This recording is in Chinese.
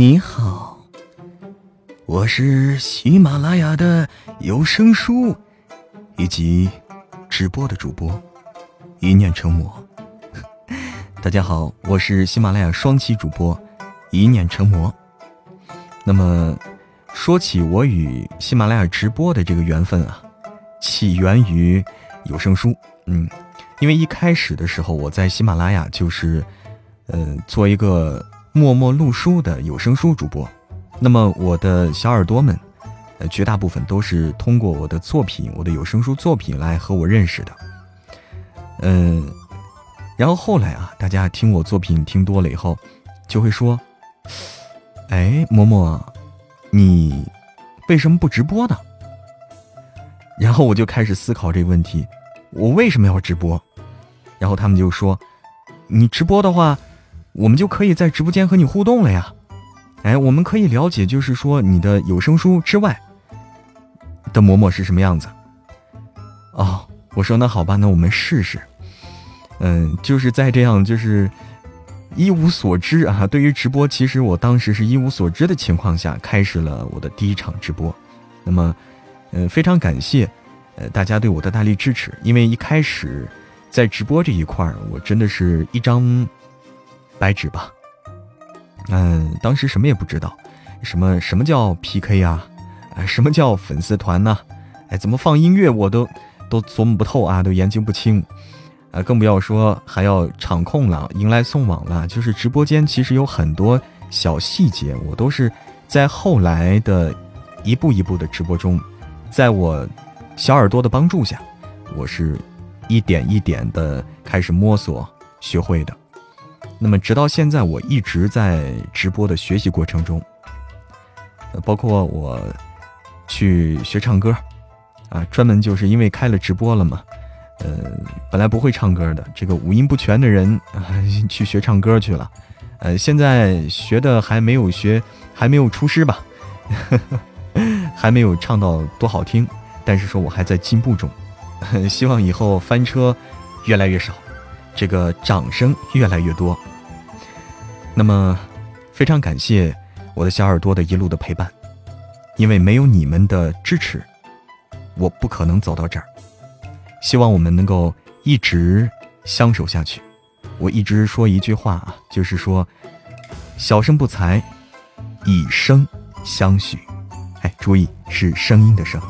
你好，我是喜马拉雅的有声书以及直播的主播，一念成魔。大家好，我是喜马拉雅双栖主播，一念成魔。那么，说起我与喜马拉雅直播的这个缘分啊，起源于有声书。嗯，因为一开始的时候，我在喜马拉雅就是，呃，做一个默默录书的有声书主播。那么，我的小耳朵们，呃，绝大部分都是通过我的作品，我的有声书作品来和我认识的。嗯。然后后来啊，大家听我作品听多了以后，就会说：“哎，嬷嬷，你为什么不直播呢？”然后我就开始思考这个问题：我为什么要直播？然后他们就说：“你直播的话，我们就可以在直播间和你互动了呀！哎，我们可以了解，就是说你的有声书之外的嬷嬷是什么样子。”哦，我说那好吧，那我们试试。嗯，就是在这样就是一无所知啊，对于直播，其实我当时是一无所知的情况下，开始了我的第一场直播。那么，呃，非常感谢呃大家对我的大力支持，因为一开始在直播这一块，我真的是一张白纸吧。嗯，当时什么也不知道，什么什么叫 PK 啊，什么叫粉丝团呢？哎，怎么放音乐我都都琢磨不透啊，都研究不清。啊，更不要说还要场控了，迎来送往了。就是直播间其实有很多小细节，我都是在后来的一步一步的直播中，在我小耳朵的帮助下，我是一点一点的开始摸索学会的。那么直到现在，我一直在直播的学习过程中，包括我去学唱歌，啊，专门就是因为开了直播了嘛。呃，本来不会唱歌的，这个五音不全的人啊，去学唱歌去了。呃，现在学的还没有学，还没有出师吧，还没有唱到多好听。但是说我还在进步中，希望以后翻车越来越少，这个掌声越来越多。那么，非常感谢我的小耳朵的一路的陪伴，因为没有你们的支持，我不可能走到这儿。希望我们能够一直相守下去。我一直说一句话啊，就是说，小生不才，以声相许。哎，注意是声音的声。